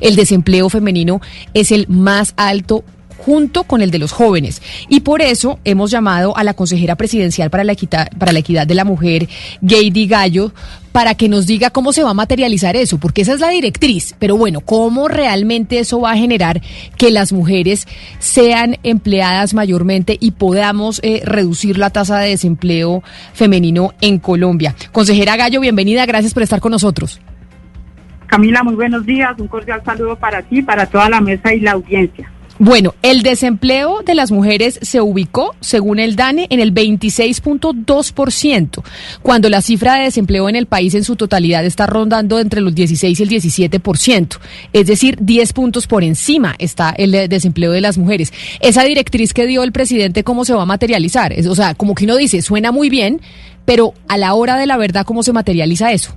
El desempleo femenino es el más alto junto con el de los jóvenes. Y por eso hemos llamado a la consejera presidencial para la equidad, para la equidad de la mujer, Gady Gallo, para que nos diga cómo se va a materializar eso, porque esa es la directriz. Pero bueno, cómo realmente eso va a generar que las mujeres sean empleadas mayormente y podamos eh, reducir la tasa de desempleo femenino en Colombia. Consejera Gallo, bienvenida, gracias por estar con nosotros. Camila, muy buenos días, un cordial saludo para ti, para toda la mesa y la audiencia. Bueno, el desempleo de las mujeres se ubicó, según el DANE, en el 26.2%, cuando la cifra de desempleo en el país en su totalidad está rondando entre los 16 y el 17%. Es decir, 10 puntos por encima está el desempleo de las mujeres. Esa directriz que dio el presidente, ¿cómo se va a materializar? o sea, como que uno dice, suena muy bien, pero a la hora de la verdad, ¿cómo se materializa eso?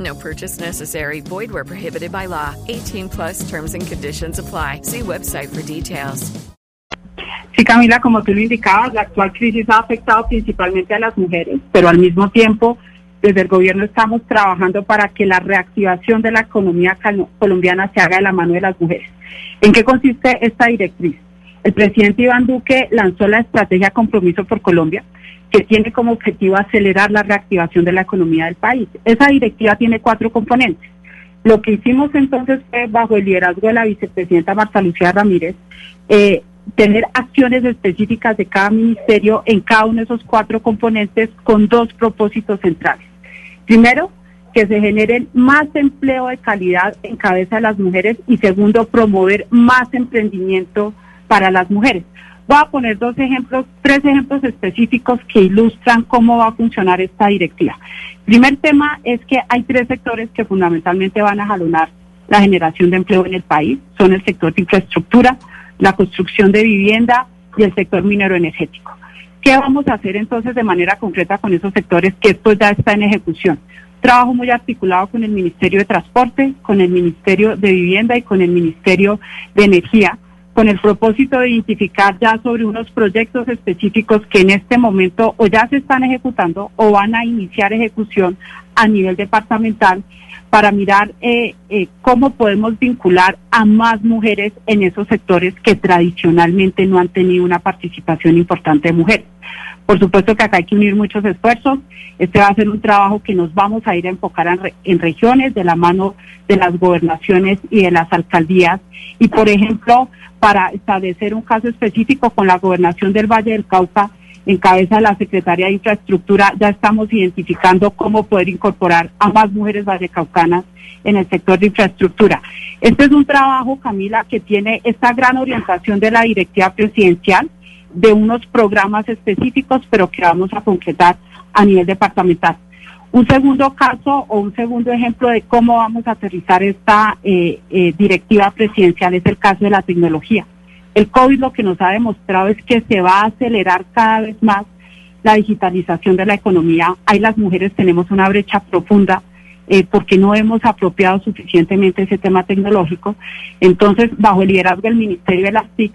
No purchase necessary. Void where prohibited by law. 18 plus terms and conditions apply. See website for details. Sí, Camila, como tú lo indicabas, la actual crisis ha afectado principalmente a las mujeres, pero al mismo tiempo, desde el gobierno estamos trabajando para que la reactivación de la economía colombiana se haga de la mano de las mujeres. ¿En qué consiste esta directriz? El presidente Iván Duque lanzó la estrategia Compromiso por Colombia, que tiene como objetivo acelerar la reactivación de la economía del país. Esa directiva tiene cuatro componentes. Lo que hicimos entonces fue, bajo el liderazgo de la vicepresidenta Marta Lucía Ramírez, eh, tener acciones específicas de cada ministerio en cada uno de esos cuatro componentes con dos propósitos centrales. Primero, que se generen más empleo de calidad en cabeza de las mujeres y segundo, promover más emprendimiento para las mujeres. Voy a poner dos ejemplos, tres ejemplos específicos que ilustran cómo va a funcionar esta directiva. primer tema es que hay tres sectores que fundamentalmente van a jalonar la generación de empleo en el país. Son el sector de infraestructura, la construcción de vivienda y el sector minero energético. ¿Qué vamos a hacer entonces de manera concreta con esos sectores que esto ya está en ejecución? Trabajo muy articulado con el Ministerio de Transporte, con el Ministerio de Vivienda y con el Ministerio de Energía, con el propósito de identificar ya sobre unos proyectos específicos que en este momento o ya se están ejecutando o van a iniciar ejecución a nivel departamental para mirar eh, eh, cómo podemos vincular a más mujeres en esos sectores que tradicionalmente no han tenido una participación importante de mujeres. Por supuesto que acá hay que unir muchos esfuerzos. Este va a ser un trabajo que nos vamos a ir a enfocar en, regiones de la mano de las gobernaciones y de las alcaldías. Y, por ejemplo, para establecer un caso específico con la gobernación del Valle del Cauca, en cabeza de la Secretaría de Infraestructura, ya estamos identificando cómo poder incorporar a más mujeres vallecaucanas en el sector de infraestructura. Este es un trabajo, Camila, que tiene esta gran orientación de la directiva presidencial, de unos programas específicos, pero que vamos a concretar a nivel departamental. Un segundo caso o un segundo ejemplo de cómo vamos a aterrizar esta eh, eh, directiva presidencial es el caso de la tecnología. El COVID lo que nos ha demostrado es que se va a acelerar cada vez más la digitalización de la economía. Ahí las mujeres tenemos una brecha profunda eh, porque no hemos apropiado suficientemente ese tema tecnológico. Entonces, bajo el liderazgo del Ministerio de las TIC,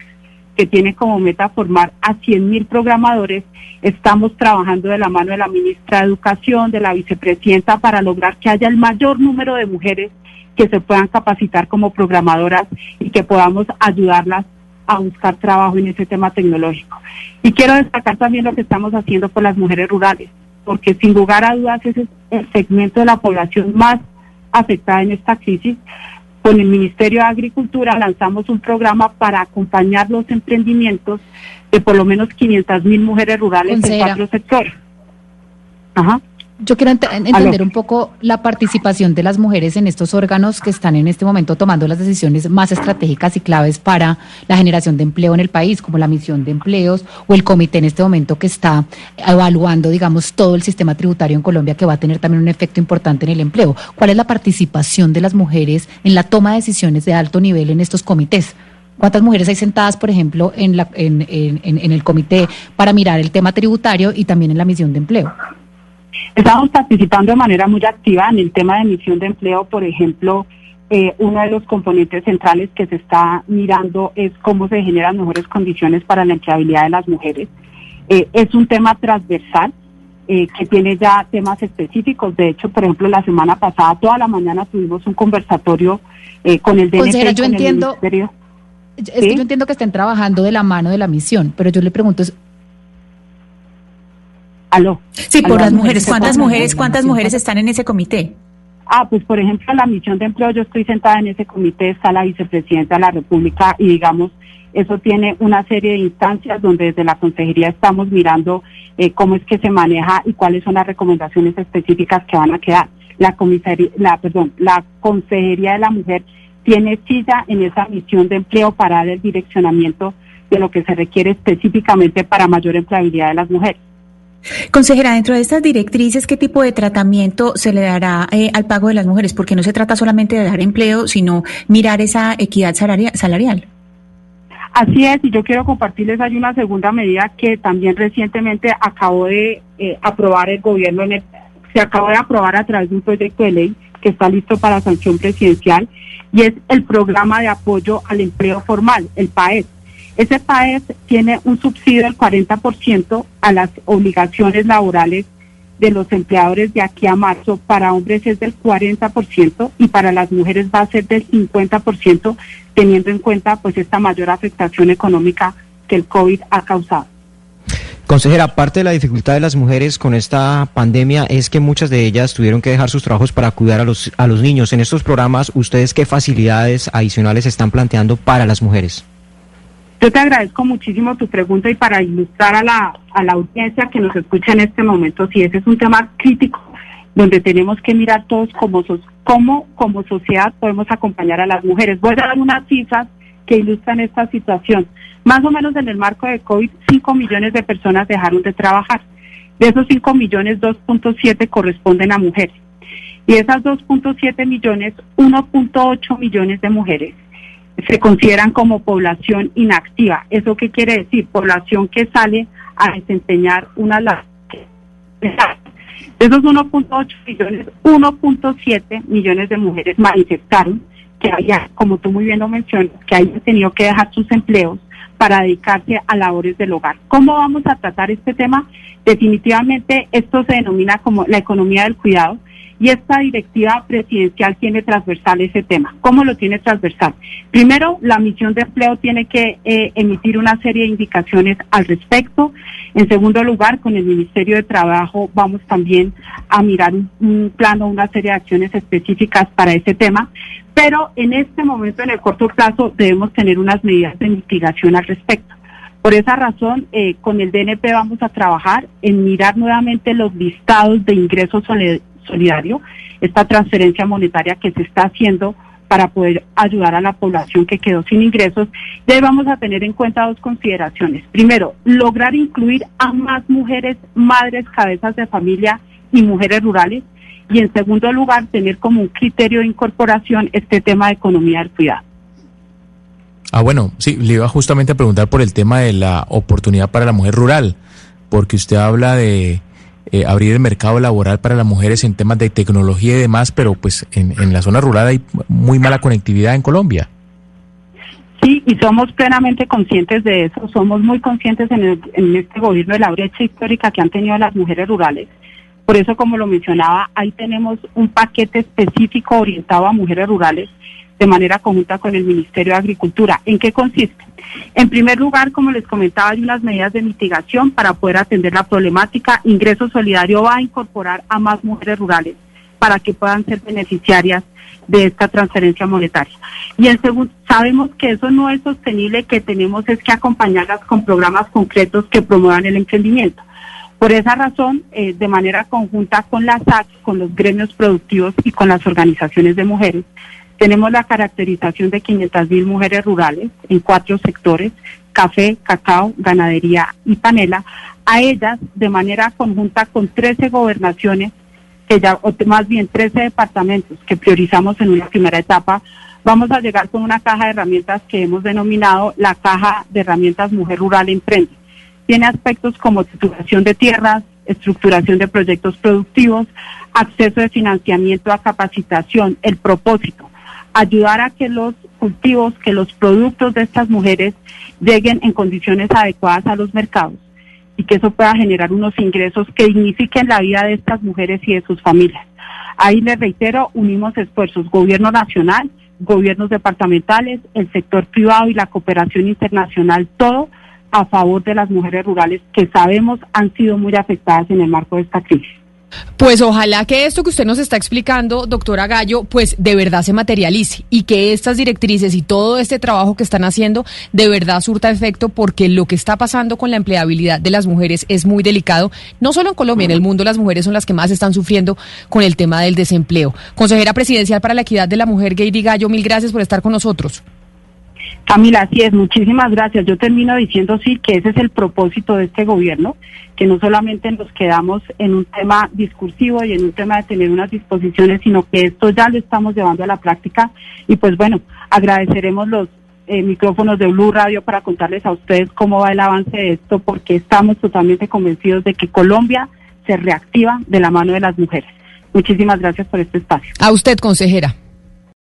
que tiene como meta formar a 100.000 programadores, estamos trabajando de la mano de la ministra de Educación, de la vicepresidenta, para lograr que haya el mayor número de mujeres que se puedan capacitar como programadoras y que podamos ayudarlas a buscar trabajo en ese tema tecnológico. Y quiero destacar también lo que estamos haciendo por las mujeres rurales, porque sin lugar a dudas ese es el segmento de la población más afectada en esta crisis. Con el Ministerio de Agricultura lanzamos un programa para acompañar los emprendimientos de por lo menos 500 mil mujeres rurales en cuatro sectores. Ajá. Yo quiero entender un poco la participación de las mujeres en estos órganos que están en este momento tomando las decisiones más estratégicas y claves para la generación de empleo en el país, como la misión de empleos o el comité en este momento que está evaluando, digamos, todo el sistema tributario en Colombia que va a tener también un efecto importante en el empleo. ¿Cuál es la participación de las mujeres en la toma de decisiones de alto nivel en estos comités? ¿Cuántas mujeres hay sentadas, por ejemplo, en, la, en, en, en el comité para mirar el tema tributario y también en la misión de empleo? Estamos participando de manera muy activa en el tema de emisión de empleo, por ejemplo, eh, uno de los componentes centrales que se está mirando es cómo se generan mejores condiciones para la empleabilidad de las mujeres. Eh, es un tema transversal eh, que tiene ya temas específicos. De hecho, por ejemplo, la semana pasada, toda la mañana tuvimos un conversatorio con el DNP. yo entiendo, Es que yo entiendo que estén trabajando de la mano de la misión, pero yo le pregunto, Sí, por las mujeres. ¿Cuántas mujeres, cuántas mujeres están en ese comité? Ah, pues por ejemplo, la misión de empleo, yo estoy sentada en ese comité, está la vicepresidenta de la República y digamos, eso tiene una serie de instancias donde desde la consejería estamos mirando eh, cómo es que se maneja y cuáles son las recomendaciones específicas que van a quedar. La comisaría, la, perdón, la consejería de la mujer tiene silla en esa misión de empleo para dar el direccionamiento de lo que se requiere específicamente para mayor empleabilidad de las mujeres. Consejera, dentro de estas directrices, ¿qué tipo de tratamiento se le dará eh, al pago de las mujeres? Porque no se trata solamente de dar empleo, sino mirar esa equidad salarial. Así es, y yo quiero compartirles, hay una segunda medida que también recientemente acabó de eh, aprobar el gobierno, en se acabó de aprobar a través de un proyecto de ley que está listo para sanción presidencial, y es el programa de apoyo al empleo formal, el PAES. Ese PAES tiene un subsidio del 40% a las obligaciones laborales de los empleadores de aquí a marzo. Para hombres es del 40% y para las mujeres va a ser del 50%, teniendo en cuenta pues esta mayor afectación económica que el COVID ha causado. Consejera, parte de la dificultad de las mujeres con esta pandemia es que muchas de ellas tuvieron que dejar sus trabajos para cuidar a los, a los niños. En estos programas, ¿ustedes qué facilidades adicionales están planteando para las mujeres? Yo te agradezco muchísimo tu pregunta y para ilustrar a la, a la audiencia que nos escucha en este momento, si ese es un tema crítico donde tenemos que mirar todos como, cómo como sociedad podemos acompañar a las mujeres. Voy a dar unas cifras que ilustran esta situación. Más o menos en el marco de COVID, 5 millones de personas dejaron de trabajar. De esos 5 millones, 2.7 corresponden a mujeres. Y de esas 2.7 millones, 1.8 millones de mujeres se consideran como población inactiva. ¿Eso qué quiere decir? Población que sale a desempeñar una labor. De esos 1.8 millones, 1.7 millones de mujeres manifestaron que había, como tú muy bien lo mencionas, que hayan tenido que dejar sus empleos para dedicarse a labores del hogar. ¿Cómo vamos a tratar este tema? Definitivamente esto se denomina como la economía del cuidado y esta directiva presidencial tiene transversal ese tema. ¿Cómo lo tiene transversal? Primero, la misión de empleo tiene que eh, emitir una serie de indicaciones al respecto. En segundo lugar, con el Ministerio de Trabajo vamos también a mirar un, plano, una serie de acciones específicas para ese tema. Pero en este momento, en el corto plazo, debemos tener unas medidas de mitigación al respecto. Por esa razón, eh, con el DNP vamos a trabajar en mirar nuevamente los listados de ingresos solidario, esta transferencia monetaria que se está haciendo para poder ayudar a la población que quedó sin ingresos, vamos a tener en cuenta dos consideraciones. Primero, lograr incluir a más mujeres, madres, cabezas de familia y mujeres rurales. Y en segundo lugar, tener como un criterio de incorporación este tema de economía del cuidado. Ah, bueno, sí, le iba justamente a preguntar por el tema de la oportunidad para la mujer rural, porque usted habla de eh, abrir el mercado laboral para las mujeres en temas de tecnología y demás, pero pues en, la zona rural hay muy mala conectividad en Colombia. Sí, y somos plenamente conscientes de eso, somos muy conscientes en, en este gobierno de la brecha histórica que han tenido las mujeres rurales. Por eso, como lo mencionaba, ahí tenemos un paquete específico orientado a mujeres rurales de manera conjunta con el Ministerio de Agricultura. ¿En qué consiste? En primer lugar, como les comentaba, hay unas medidas de mitigación para poder atender la problemática. Ingreso Solidario va a incorporar a más mujeres rurales para que puedan ser beneficiarias de esta transferencia monetaria. Y en segundo, sabemos que eso no es sostenible, que tenemos es que acompañarlas con programas concretos que promuevan el emprendimiento. Por esa razón, eh, de manera conjunta con la SAC, con los gremios productivos y con las organizaciones de mujeres, tenemos la caracterización de 500.000 mujeres rurales en cuatro sectores, café, cacao, ganadería y panela. A ellas, de manera conjunta con 13 gobernaciones, que ya, o más bien 13 departamentos que priorizamos en una primera etapa, vamos a llegar con una caja de herramientas que hemos denominado la caja de herramientas Mujer Rural Emprende. Tiene aspectos como titulación de tierras, estructuración de proyectos productivos, acceso de financiamiento a capacitación, el propósito, ayudar a que los cultivos, que los productos de estas mujeres lleguen en condiciones adecuadas a los mercados y que eso pueda generar unos ingresos que dignifiquen la vida de estas mujeres y de sus familias. Ahí les reitero, unimos esfuerzos, gobierno nacional, gobiernos departamentales, el sector privado y la cooperación internacional, todo a favor de las mujeres rurales que sabemos han sido muy afectadas en el marco de esta crisis. Pues ojalá que esto que usted nos está explicando, doctora Gallo, pues de verdad se materialice y que estas directrices y todo este trabajo que están haciendo de verdad surta efecto porque lo que está pasando con la empleabilidad de las mujeres es muy delicado. No solo en Colombia, en el mundo las mujeres son las que más están sufriendo con el tema del desempleo. Consejera presidencial para la equidad de la mujer, Gady Gallo, mil gracias por estar con nosotros. Camila, así es, muchísimas gracias. Yo termino diciendo sí que ese es el propósito de este gobierno, que no solamente nos quedamos en un tema discursivo y en un tema de tener unas disposiciones, sino que esto ya lo estamos llevando a la práctica y pues bueno, agradeceremos los eh, micrófonos de Blue Radio para contarles a ustedes cómo va el avance de esto, porque estamos totalmente convencidos de que Colombia se reactiva de la mano de las mujeres. Muchísimas gracias por este espacio. A usted, consejera.